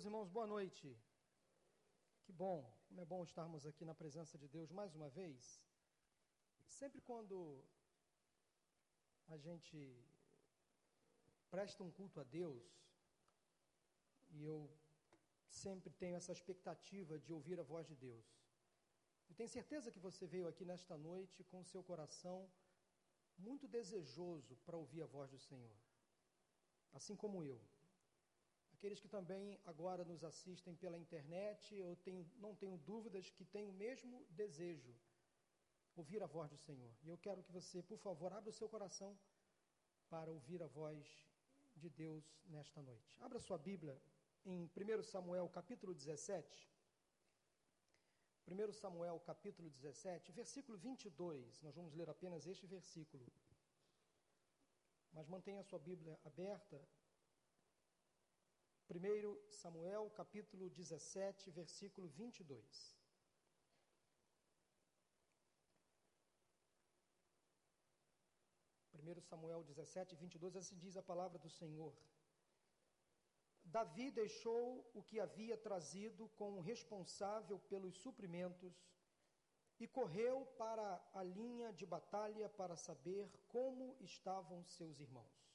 Meus irmãos, boa noite. Que bom, como é bom estarmos aqui na presença de Deus mais uma vez. Sempre quando a gente presta um culto a Deus, e eu sempre tenho essa expectativa de ouvir a voz de Deus. Eu tenho certeza que você veio aqui nesta noite com o seu coração muito desejoso para ouvir a voz do Senhor, assim como eu. Aqueles que também agora nos assistem pela internet, eu tenho, não tenho dúvidas que têm o mesmo desejo, ouvir a voz do Senhor. E eu quero que você, por favor, abra o seu coração para ouvir a voz de Deus nesta noite. Abra sua Bíblia em 1 Samuel capítulo 17. 1 Samuel capítulo 17, versículo 22. Nós vamos ler apenas este versículo. Mas mantenha a sua Bíblia aberta 1 Samuel capítulo 17, versículo 22. Primeiro Samuel 17, 22, assim diz a palavra do Senhor. Davi deixou o que havia trazido com o responsável pelos suprimentos e correu para a linha de batalha para saber como estavam seus irmãos.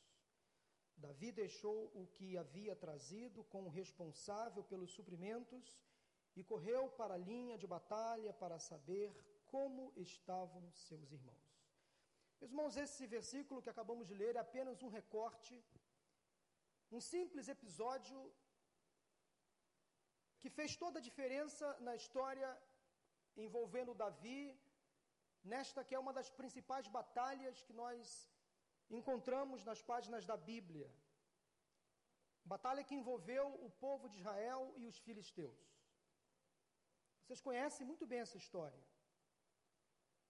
Davi deixou o que havia trazido com o responsável pelos suprimentos e correu para a linha de batalha para saber como estavam seus irmãos. Meus irmãos, esse versículo que acabamos de ler é apenas um recorte, um simples episódio que fez toda a diferença na história envolvendo Davi, nesta que é uma das principais batalhas que nós encontramos nas páginas da Bíblia. Batalha que envolveu o povo de Israel e os filisteus. Vocês conhecem muito bem essa história.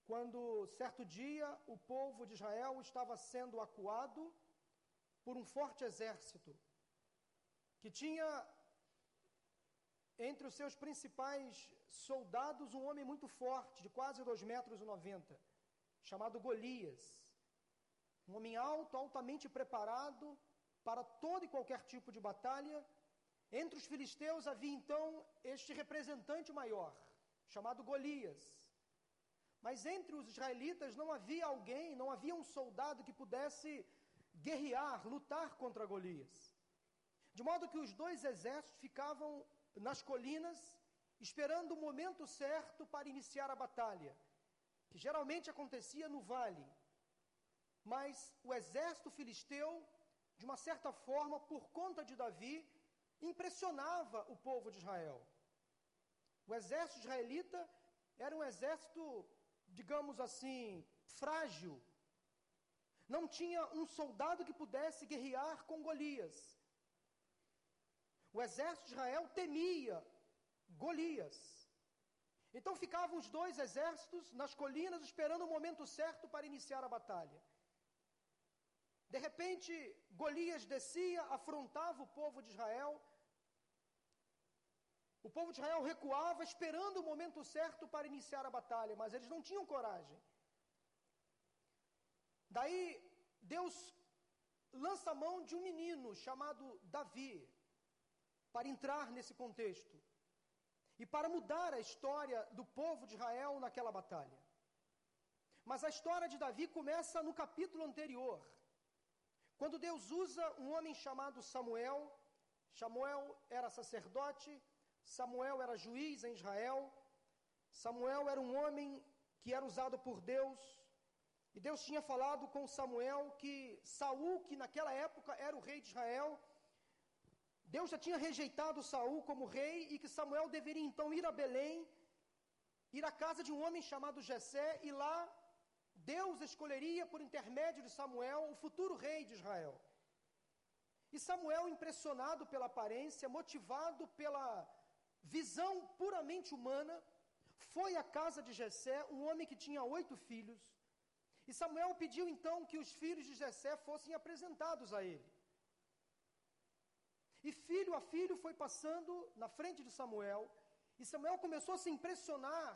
Quando certo dia o povo de Israel estava sendo acuado por um forte exército que tinha entre os seus principais soldados um homem muito forte, de quase 2 metros 90, chamado Golias. Um homem alto, altamente preparado para todo e qualquer tipo de batalha. Entre os filisteus havia então este representante maior, chamado Golias. Mas entre os israelitas não havia alguém, não havia um soldado que pudesse guerrear, lutar contra Golias. De modo que os dois exércitos ficavam nas colinas, esperando o momento certo para iniciar a batalha, que geralmente acontecia no vale, mas o exército filisteu, de uma certa forma, por conta de Davi, impressionava o povo de Israel. O exército israelita era um exército, digamos assim, frágil. Não tinha um soldado que pudesse guerrear com Golias. O exército de Israel temia Golias. Então ficavam os dois exércitos nas colinas esperando o momento certo para iniciar a batalha. De repente, Golias descia, afrontava o povo de Israel. O povo de Israel recuava, esperando o momento certo para iniciar a batalha, mas eles não tinham coragem. Daí, Deus lança a mão de um menino chamado Davi, para entrar nesse contexto e para mudar a história do povo de Israel naquela batalha. Mas a história de Davi começa no capítulo anterior. Quando Deus usa um homem chamado Samuel, Samuel era sacerdote, Samuel era juiz em Israel, Samuel era um homem que era usado por Deus, e Deus tinha falado com Samuel que Saul, que naquela época era o rei de Israel, Deus já tinha rejeitado Saul como rei e que Samuel deveria então ir a Belém, ir à casa de um homem chamado Jessé e lá Deus escolheria por intermédio de Samuel o futuro rei de Israel. E Samuel, impressionado pela aparência, motivado pela visão puramente humana, foi à casa de Jessé, um homem que tinha oito filhos. E Samuel pediu então que os filhos de Jessé fossem apresentados a ele. E filho a filho foi passando na frente de Samuel, e Samuel começou a se impressionar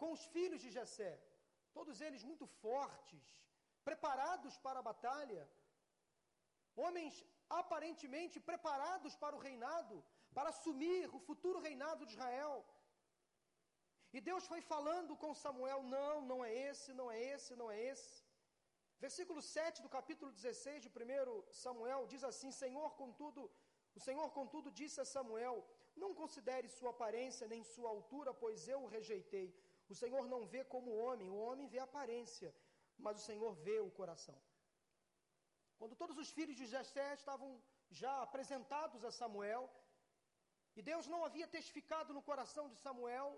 com os filhos de Jessé todos eles muito fortes, preparados para a batalha, homens aparentemente preparados para o reinado, para assumir o futuro reinado de Israel. E Deus foi falando com Samuel: não, não é esse, não é esse, não é esse. Versículo 7 do capítulo 16 de 1 Samuel diz assim: Senhor, contudo, o Senhor, contudo, disse a Samuel: Não considere sua aparência nem sua altura, pois eu o rejeitei. O Senhor não vê como o homem, o homem vê a aparência, mas o Senhor vê o coração. Quando todos os filhos de Jessé estavam já apresentados a Samuel, e Deus não havia testificado no coração de Samuel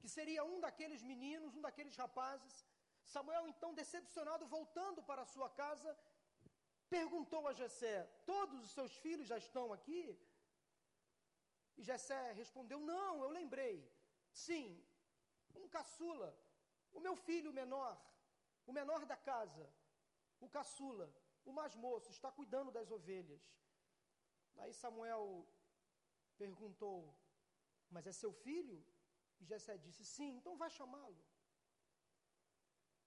que seria um daqueles meninos, um daqueles rapazes, Samuel, então decepcionado, voltando para a sua casa, perguntou a Jessé: Todos os seus filhos já estão aqui? E Jessé respondeu: Não, eu lembrei. Sim, um caçula, o meu filho menor, o menor da casa, o caçula, o mais moço, está cuidando das ovelhas. Aí Samuel perguntou: Mas é seu filho? E Jessé disse: Sim, então vai chamá-lo.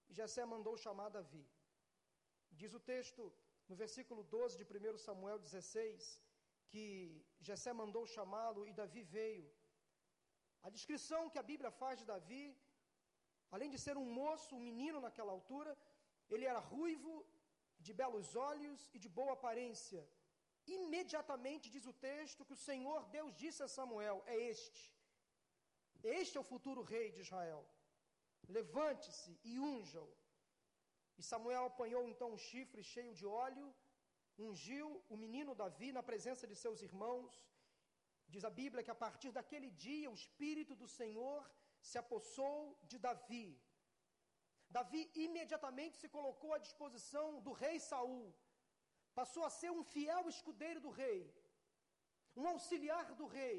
E Jessé mandou chamar Davi. Diz o texto, no versículo 12 de 1 Samuel 16, que Jessé mandou chamá-lo e Davi veio. A descrição que a Bíblia faz de Davi, além de ser um moço, um menino naquela altura, ele era ruivo, de belos olhos e de boa aparência. Imediatamente diz o texto que o Senhor Deus disse a Samuel: É este. Este é o futuro rei de Israel. Levante-se e unja-o. E Samuel apanhou então um chifre cheio de óleo, ungiu o menino Davi na presença de seus irmãos Diz a Bíblia que a partir daquele dia o Espírito do Senhor se apossou de Davi. Davi imediatamente se colocou à disposição do rei Saul. Passou a ser um fiel escudeiro do rei, um auxiliar do rei.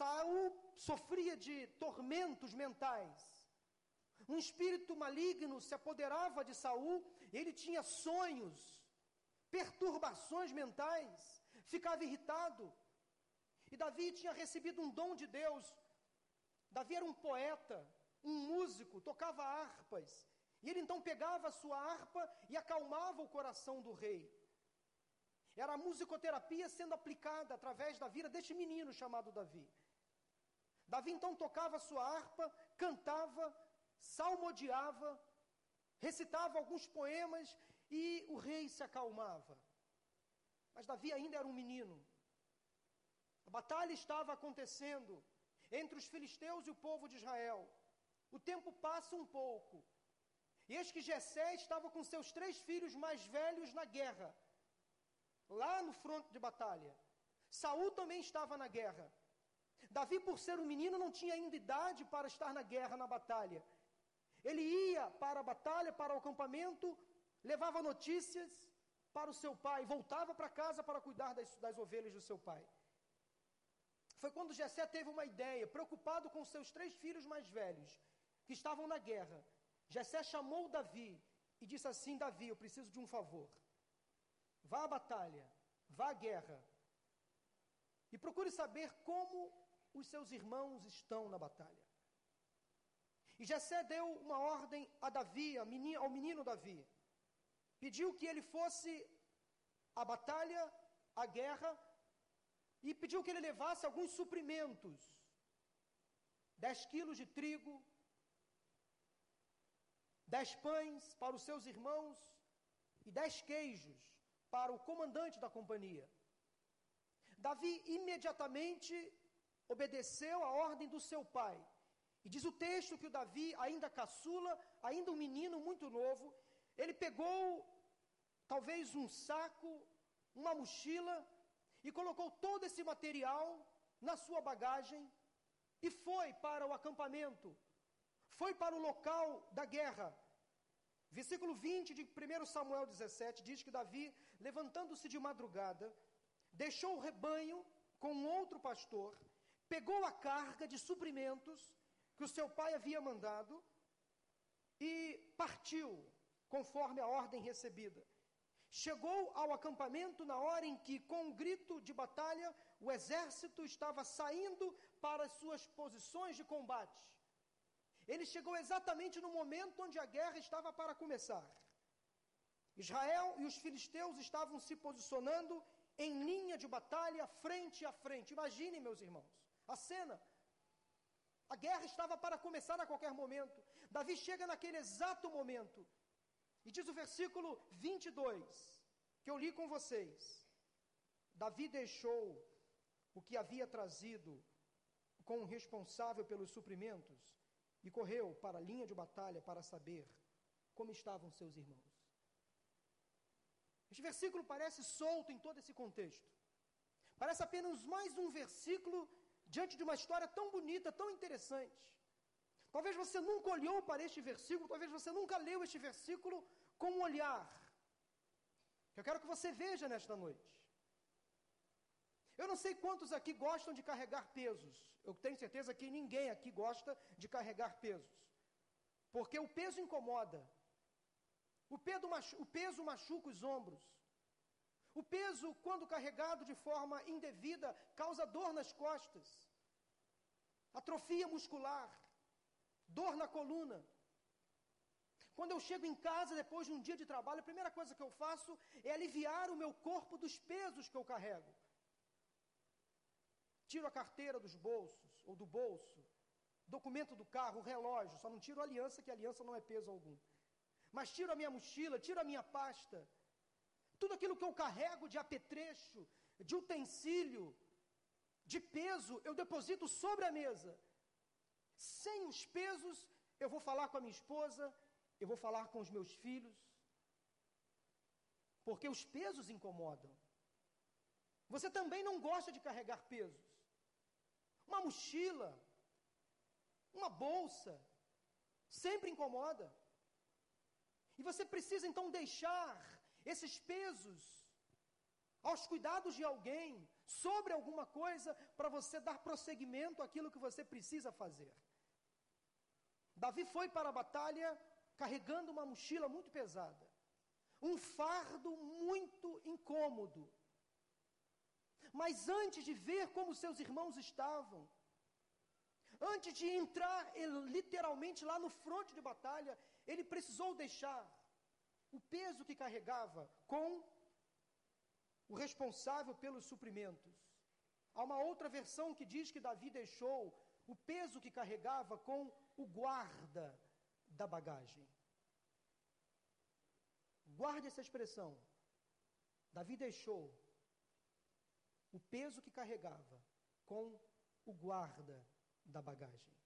Saul sofria de tormentos mentais. Um espírito maligno se apoderava de Saul, ele tinha sonhos, perturbações mentais, ficava irritado. E Davi tinha recebido um dom de Deus. Davi era um poeta, um músico, tocava harpas. E ele então pegava a sua harpa e acalmava o coração do rei. Era a musicoterapia sendo aplicada através da vida deste menino chamado Davi. Davi então tocava a sua harpa, cantava, salmodiava, recitava alguns poemas e o rei se acalmava. Mas Davi ainda era um menino. Batalha estava acontecendo entre os filisteus e o povo de Israel. O tempo passa um pouco. E eis que Jessé estava com seus três filhos mais velhos na guerra, lá no fronte de batalha. Saul também estava na guerra. Davi, por ser um menino, não tinha ainda idade para estar na guerra, na batalha. Ele ia para a batalha, para o acampamento, levava notícias para o seu pai, voltava para casa para cuidar das, das ovelhas do seu pai. Foi quando Jessé teve uma ideia, preocupado com seus três filhos mais velhos, que estavam na guerra. Jessé chamou Davi e disse assim: Davi, eu preciso de um favor. Vá à batalha, vá à guerra, e procure saber como os seus irmãos estão na batalha. E Jessé deu uma ordem a Davi, ao menino Davi. Pediu que ele fosse à batalha, à guerra, e pediu que ele levasse alguns suprimentos: dez quilos de trigo, dez pães para os seus irmãos e dez queijos para o comandante da companhia. Davi imediatamente obedeceu a ordem do seu pai. E diz o texto que o Davi, ainda caçula, ainda um menino muito novo, ele pegou talvez um saco, uma mochila e colocou todo esse material na sua bagagem e foi para o acampamento, foi para o local da guerra. Versículo 20 de 1 Samuel 17 diz que Davi, levantando-se de madrugada, deixou o rebanho com um outro pastor, pegou a carga de suprimentos que o seu pai havia mandado e partiu conforme a ordem recebida. Chegou ao acampamento na hora em que, com um grito de batalha, o exército estava saindo para as suas posições de combate. Ele chegou exatamente no momento onde a guerra estava para começar. Israel e os filisteus estavam se posicionando em linha de batalha, frente a frente. Imaginem, meus irmãos, a cena. A guerra estava para começar a qualquer momento. Davi chega naquele exato momento. E diz o versículo 22, que eu li com vocês: Davi deixou o que havia trazido com o responsável pelos suprimentos e correu para a linha de batalha para saber como estavam seus irmãos. Este versículo parece solto em todo esse contexto. Parece apenas mais um versículo diante de uma história tão bonita, tão interessante. Talvez você nunca olhou para este versículo, talvez você nunca leu este versículo com um olhar. Eu quero que você veja nesta noite. Eu não sei quantos aqui gostam de carregar pesos. Eu tenho certeza que ninguém aqui gosta de carregar pesos. Porque o peso incomoda. O peso machuca os ombros. O peso, quando carregado de forma indevida, causa dor nas costas, atrofia muscular, dor na coluna. Quando eu chego em casa depois de um dia de trabalho, a primeira coisa que eu faço é aliviar o meu corpo dos pesos que eu carrego. Tiro a carteira dos bolsos ou do bolso, documento do carro, relógio, só não tiro a aliança, que a aliança não é peso algum. Mas tiro a minha mochila, tiro a minha pasta, tudo aquilo que eu carrego de apetrecho, de utensílio, de peso, eu deposito sobre a mesa. Sem os pesos, eu vou falar com a minha esposa, eu vou falar com os meus filhos, porque os pesos incomodam. Você também não gosta de carregar pesos. Uma mochila, uma bolsa, sempre incomoda. E você precisa então deixar esses pesos aos cuidados de alguém, sobre alguma coisa, para você dar prosseguimento àquilo que você precisa fazer. Davi foi para a batalha carregando uma mochila muito pesada, um fardo muito incômodo. Mas antes de ver como seus irmãos estavam, antes de entrar literalmente lá no fronte de batalha, ele precisou deixar o peso que carregava com o responsável pelos suprimentos. Há uma outra versão que diz que Davi deixou o peso que carregava com o guarda da bagagem. Guarde essa expressão. Davi deixou o peso que carregava com o guarda da bagagem.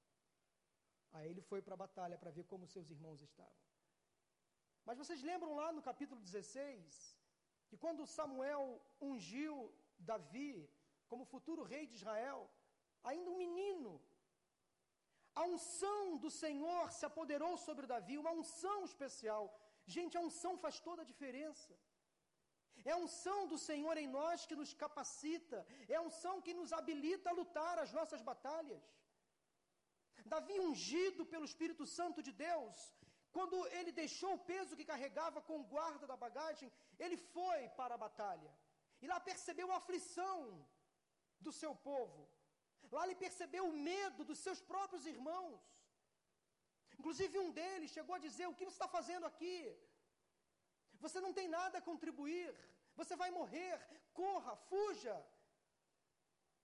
Aí ele foi para a batalha para ver como seus irmãos estavam. Mas vocês lembram lá no capítulo 16, que quando Samuel ungiu Davi como futuro rei de Israel, ainda um menino, a unção do Senhor se apoderou sobre Davi, uma unção especial. Gente, a unção faz toda a diferença. É a unção do Senhor em nós que nos capacita, é a unção que nos habilita a lutar as nossas batalhas. Davi, ungido pelo Espírito Santo de Deus, quando ele deixou o peso que carregava com o guarda da bagagem, ele foi para a batalha. E lá percebeu a aflição do seu povo. Lá ele percebeu o medo dos seus próprios irmãos. Inclusive um deles chegou a dizer: O que você está fazendo aqui? Você não tem nada a contribuir. Você vai morrer. Corra, fuja.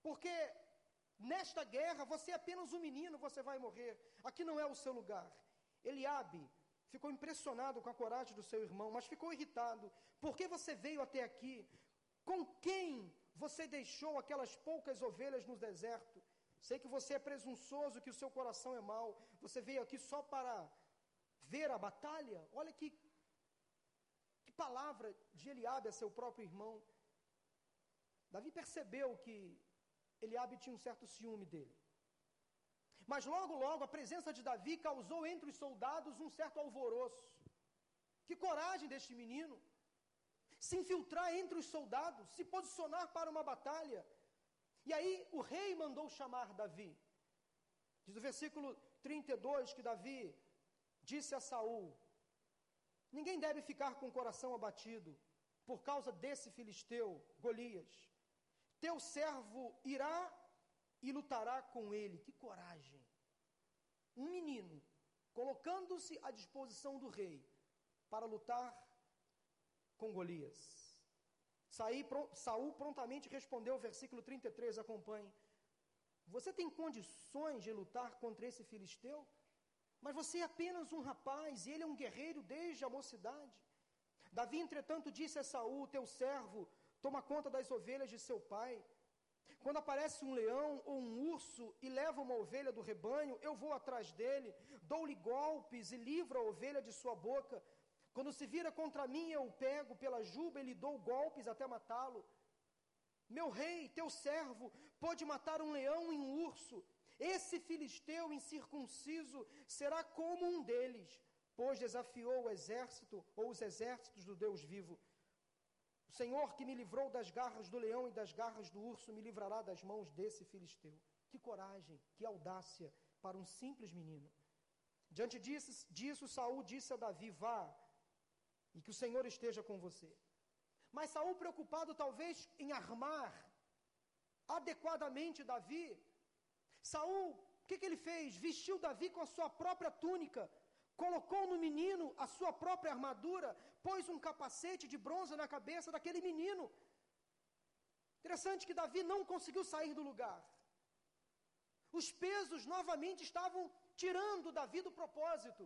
Porque nesta guerra você é apenas um menino, você vai morrer. Aqui não é o seu lugar. Eliabe ficou impressionado com a coragem do seu irmão, mas ficou irritado. Por que você veio até aqui? Com quem você deixou aquelas poucas ovelhas no deserto? Sei que você é presunçoso, que o seu coração é mau. Você veio aqui só para ver a batalha? Olha que, que palavra de Eliabe a seu próprio irmão. Davi percebeu que Eliabe tinha um certo ciúme dele. Mas logo, logo, a presença de Davi causou entre os soldados um certo alvoroço. Que coragem deste menino! Se infiltrar entre os soldados, se posicionar para uma batalha. E aí o rei mandou chamar Davi. Diz o versículo 32 que Davi disse a Saul: Ninguém deve ficar com o coração abatido por causa desse filisteu, Golias. Teu servo irá e lutará com ele. Que coragem! Um menino colocando-se à disposição do rei para lutar com Golias. Saul prontamente respondeu, versículo 33, acompanhe. Você tem condições de lutar contra esse filisteu? Mas você é apenas um rapaz, e ele é um guerreiro desde a mocidade. Davi, entretanto, disse a Saul, teu servo, toma conta das ovelhas de seu pai. Quando aparece um leão ou um urso e leva uma ovelha do rebanho, eu vou atrás dele, dou-lhe golpes e livro a ovelha de sua boca. Quando se vira contra mim, eu o pego pela juba e lhe dou golpes até matá-lo. Meu rei, teu servo, pode matar um leão e um urso. Esse filisteu incircunciso será como um deles, pois desafiou o exército ou os exércitos do Deus vivo. O Senhor que me livrou das garras do leão e das garras do urso me livrará das mãos desse filisteu. Que coragem, que audácia para um simples menino. Diante disso, disso Saul disse a Davi: Vá, e que o Senhor esteja com você. Mas Saul, preocupado talvez em armar adequadamente Davi, Saul, o que, que ele fez? Vestiu Davi com a sua própria túnica, colocou no menino a sua própria armadura, pôs um capacete de bronze na cabeça daquele menino. Interessante que Davi não conseguiu sair do lugar. Os pesos novamente estavam tirando Davi do propósito.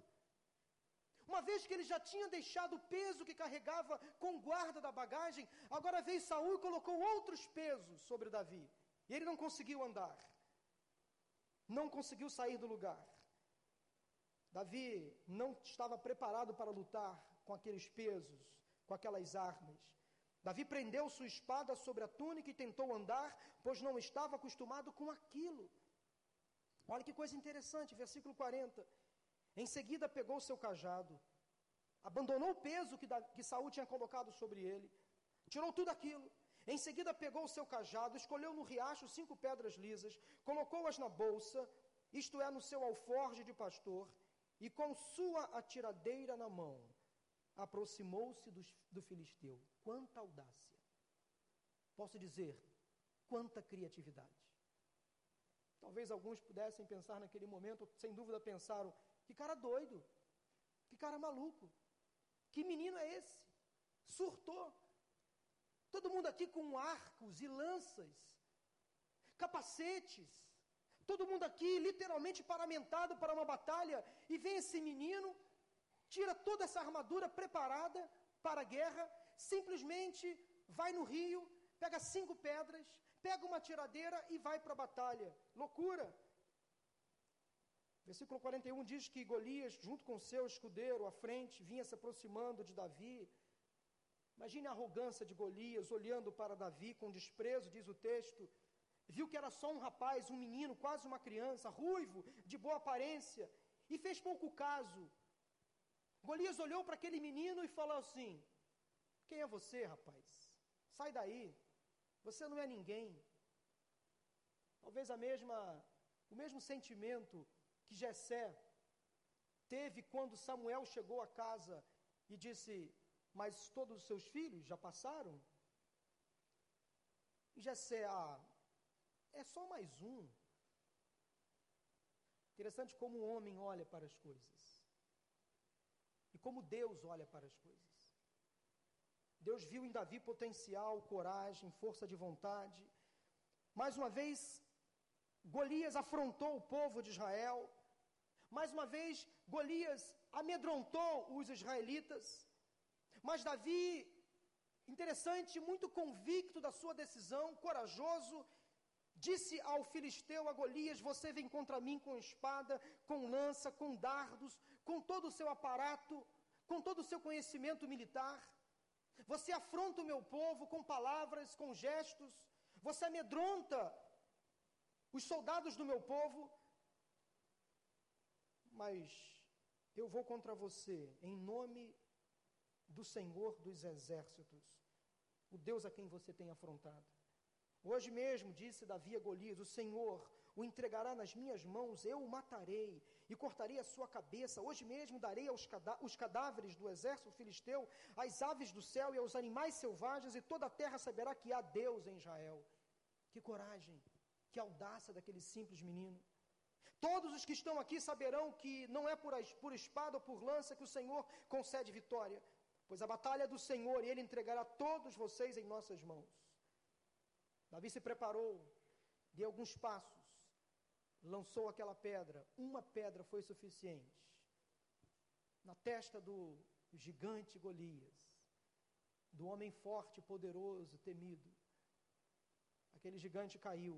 Uma vez que ele já tinha deixado o peso que carregava com guarda da bagagem, agora veio Saul e colocou outros pesos sobre Davi. E ele não conseguiu andar. Não conseguiu sair do lugar. Davi não estava preparado para lutar com aqueles pesos, com aquelas armas. Davi prendeu sua espada sobre a túnica e tentou andar, pois não estava acostumado com aquilo. Olha que coisa interessante, versículo 40. Em seguida pegou seu cajado, abandonou o peso que, da, que Saul tinha colocado sobre ele, tirou tudo aquilo. Em seguida pegou o seu cajado, escolheu no riacho cinco pedras lisas, colocou-as na bolsa, isto é, no seu alforge de pastor, e com sua atiradeira na mão, aproximou-se do, do filisteu. Quanta audácia! Posso dizer, quanta criatividade. Talvez alguns pudessem pensar naquele momento, sem dúvida pensaram: que cara doido. Que cara maluco. Que menino é esse? Surtou. Todo mundo aqui com arcos e lanças, capacetes. Todo mundo aqui literalmente paramentado para uma batalha. E vem esse menino, tira toda essa armadura preparada para a guerra, simplesmente vai no rio, pega cinco pedras, pega uma tiradeira e vai para a batalha. Loucura. Versículo 41 diz que Golias, junto com seu escudeiro à frente, vinha se aproximando de Davi. Imagine a arrogância de Golias olhando para Davi com desprezo, diz o texto. Viu que era só um rapaz, um menino, quase uma criança, ruivo, de boa aparência, e fez pouco caso. Golias olhou para aquele menino e falou assim: Quem é você, rapaz? Sai daí. Você não é ninguém. Talvez a mesma, o mesmo sentimento que Jessé teve quando Samuel chegou à casa e disse: Mas todos os seus filhos já passaram? E Jessé, ah, é só mais um. Interessante como o homem olha para as coisas. E como Deus olha para as coisas. Deus viu em Davi potencial, coragem, força de vontade. Mais uma vez, Golias afrontou o povo de Israel. Mais uma vez, Golias amedrontou os israelitas. Mas Davi, interessante, muito convicto da sua decisão, corajoso, disse ao filisteu, a Golias: Você vem contra mim com espada, com lança, com dardos, com todo o seu aparato, com todo o seu conhecimento militar. Você afronta o meu povo com palavras, com gestos. Você amedronta os soldados do meu povo mas eu vou contra você em nome do Senhor dos exércitos, o Deus a quem você tem afrontado. Hoje mesmo, disse Davi a Golias, o Senhor o entregará nas minhas mãos, eu o matarei e cortarei a sua cabeça. Hoje mesmo darei aos cadá os cadáveres do exército filisteu, às aves do céu e aos animais selvagens, e toda a terra saberá que há Deus em Israel. Que coragem, que audácia daquele simples menino. Todos os que estão aqui saberão que não é por, por espada ou por lança que o Senhor concede vitória, pois a batalha é do Senhor e ele entregará todos vocês em nossas mãos. Davi se preparou, deu alguns passos, lançou aquela pedra, uma pedra foi suficiente, na testa do gigante Golias, do homem forte, poderoso, temido. Aquele gigante caiu.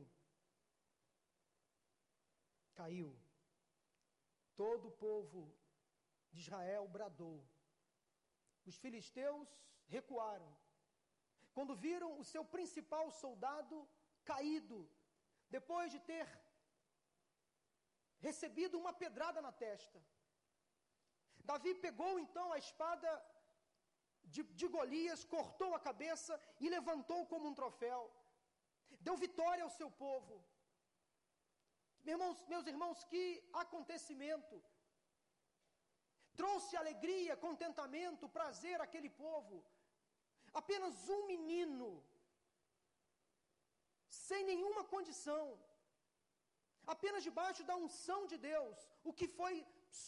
Caiu. Todo o povo de Israel bradou. Os filisteus recuaram. Quando viram o seu principal soldado caído, depois de ter recebido uma pedrada na testa. Davi pegou então a espada de, de Golias, cortou a cabeça e levantou como um troféu. Deu vitória ao seu povo. Meus irmãos, meus irmãos, que acontecimento! Trouxe alegria, contentamento, prazer àquele povo. Apenas um menino, sem nenhuma condição, apenas debaixo da unção de Deus, o que foi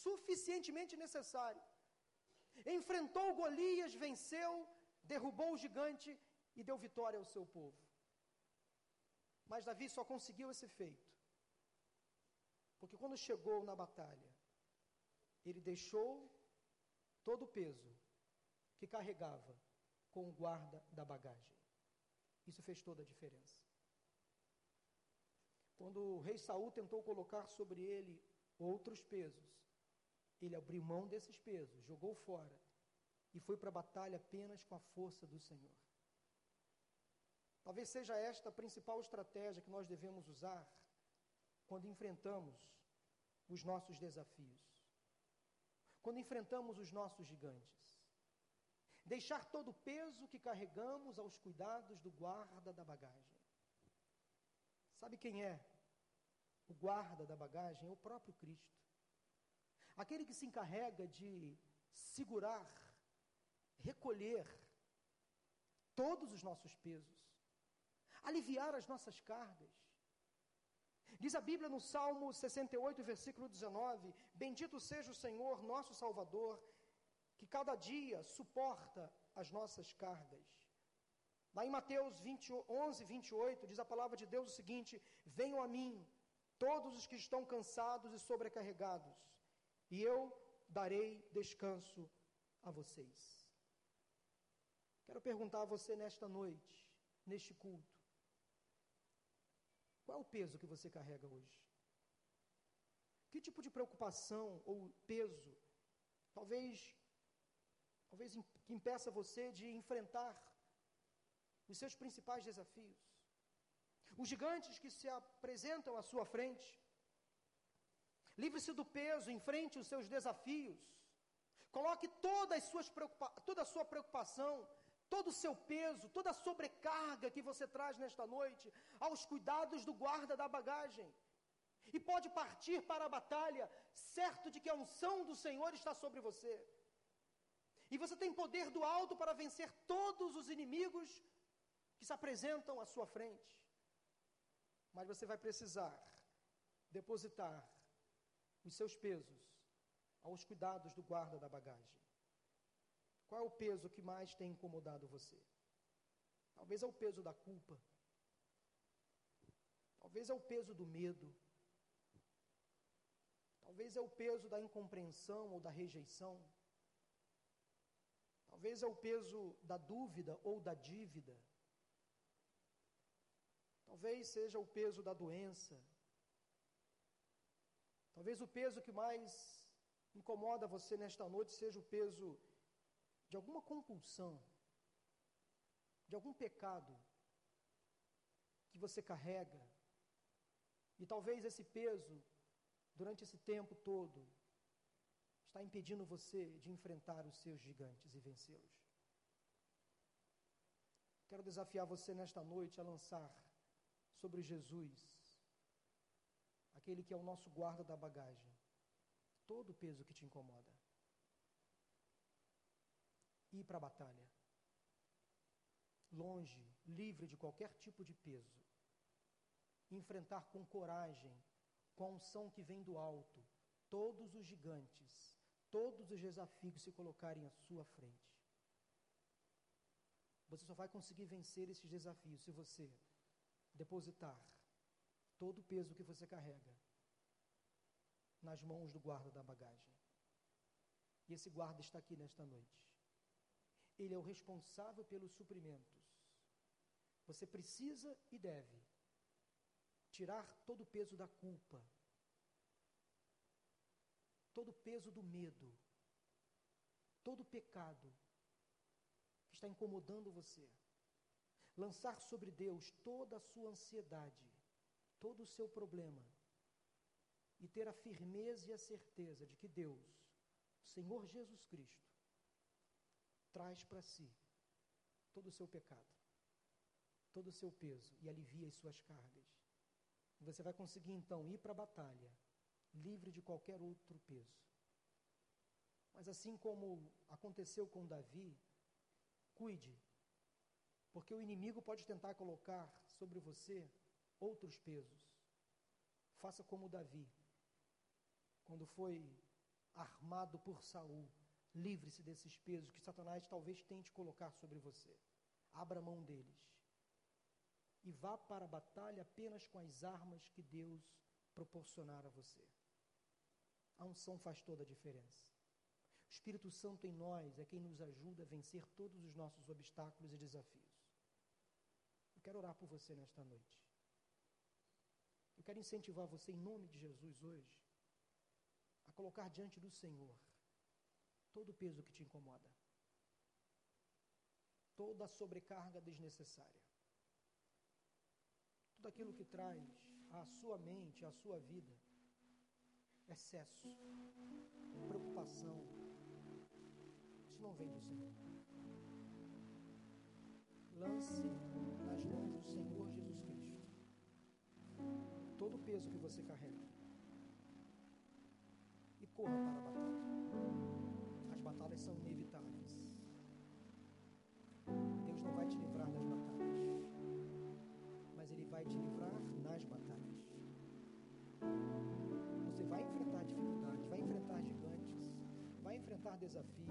suficientemente necessário. Enfrentou Golias, venceu, derrubou o gigante e deu vitória ao seu povo. Mas Davi só conseguiu esse feito. Quando chegou na batalha, ele deixou todo o peso que carregava com o guarda da bagagem. Isso fez toda a diferença. Quando o rei Saul tentou colocar sobre ele outros pesos, ele abriu mão desses pesos, jogou fora e foi para a batalha apenas com a força do Senhor. Talvez seja esta a principal estratégia que nós devemos usar quando enfrentamos os nossos desafios, quando enfrentamos os nossos gigantes. Deixar todo o peso que carregamos aos cuidados do guarda da bagagem. Sabe quem é o guarda da bagagem? É o próprio Cristo. Aquele que se encarrega de segurar, recolher todos os nossos pesos, aliviar as nossas cargas. Diz a Bíblia no Salmo 68, versículo 19: Bendito seja o Senhor, nosso Salvador, que cada dia suporta as nossas cargas. Lá em Mateus 20, 11, 28, diz a palavra de Deus o seguinte: Venham a mim, todos os que estão cansados e sobrecarregados, e eu darei descanso a vocês. Quero perguntar a você nesta noite, neste culto, qual é o peso que você carrega hoje? Que tipo de preocupação ou peso, talvez, talvez que impeça você de enfrentar os seus principais desafios? Os gigantes que se apresentam à sua frente, Livre-se do peso, enfrente os seus desafios. Coloque toda, as suas toda a sua preocupação, todo o seu peso, toda a sobrecarga que você traz nesta noite aos cuidados do guarda da bagagem. E pode partir para a batalha, certo de que a unção do Senhor está sobre você. E você tem poder do alto para vencer todos os inimigos que se apresentam à sua frente. Mas você vai precisar depositar os seus pesos aos cuidados do guarda da bagagem. Qual é o peso que mais tem incomodado você? Talvez é o peso da culpa. Talvez é o peso do medo. Talvez é o peso da incompreensão ou da rejeição. Talvez é o peso da dúvida ou da dívida. Talvez seja o peso da doença, Talvez o peso que mais incomoda você nesta noite seja o peso de alguma compulsão, de algum pecado que você carrega. E talvez esse peso, durante esse tempo todo, está impedindo você de enfrentar os seus gigantes e vencê-los. Quero desafiar você nesta noite a lançar sobre Jesus aquele que é o nosso guarda da bagagem, todo o peso que te incomoda. Ir para a batalha, longe, livre de qualquer tipo de peso. Enfrentar com coragem, com a unção que vem do alto, todos os gigantes, todos os desafios se colocarem à sua frente. Você só vai conseguir vencer esses desafios se você depositar todo o peso que você carrega nas mãos do guarda da bagagem. E esse guarda está aqui nesta noite. Ele é o responsável pelos suprimentos. Você precisa e deve tirar todo o peso da culpa, todo o peso do medo, todo o pecado que está incomodando você. Lançar sobre Deus toda a sua ansiedade, todo o seu problema e ter a firmeza e a certeza de que Deus, o Senhor Jesus Cristo, traz para si todo o seu pecado, todo o seu peso e alivia as suas cargas. Você vai conseguir então ir para a batalha livre de qualquer outro peso. Mas assim como aconteceu com Davi, cuide, porque o inimigo pode tentar colocar sobre você outros pesos. Faça como Davi, quando foi armado por Saul, livre-se desses pesos que Satanás talvez tente colocar sobre você. Abra mão deles. E vá para a batalha apenas com as armas que Deus proporcionar a você. A unção faz toda a diferença. O Espírito Santo em nós é quem nos ajuda a vencer todos os nossos obstáculos e desafios. Eu quero orar por você nesta noite. Eu quero incentivar você, em nome de Jesus, hoje, a colocar diante do Senhor todo o peso que te incomoda, toda a sobrecarga desnecessária, tudo aquilo que traz à sua mente, à sua vida, excesso, preocupação. Isso não vem do Senhor. Lance nas mãos do Senhor Jesus Cristo todo o peso que você carrega e corra para a batalha. Vai enfrentar desafios.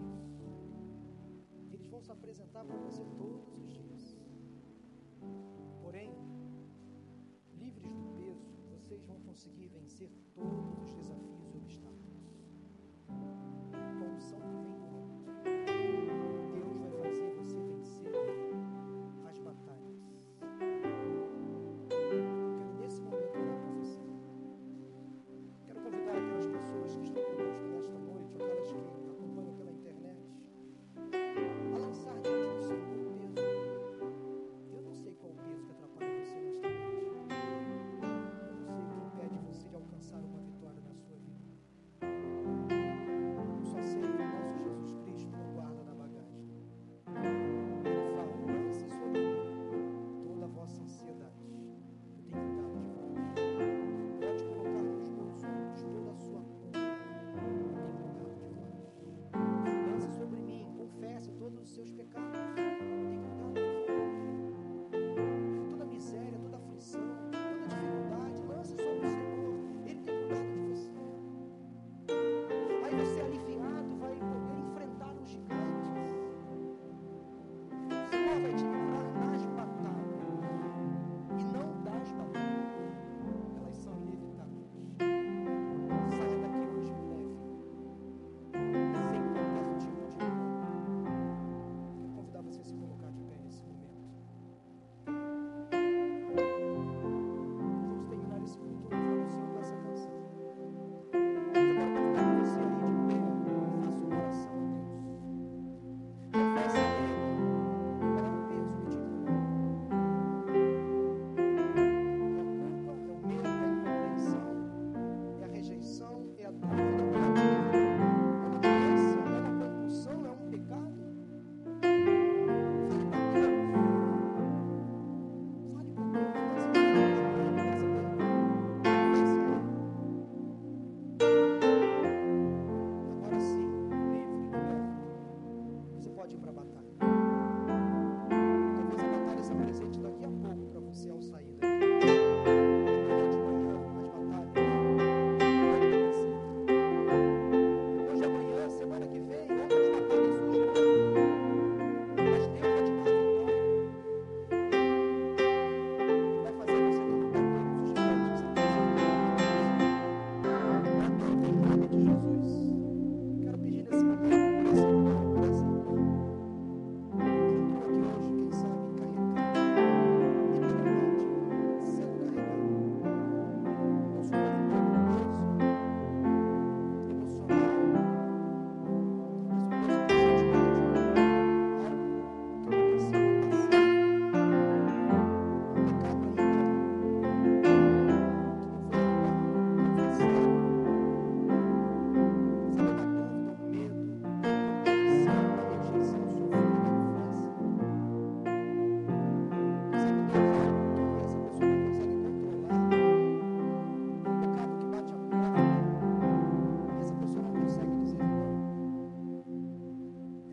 Eles vão se apresentar para você todos os dias. Porém, livres do peso, vocês vão conseguir vencer todos os desafios e obstáculos. Com unção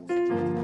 Música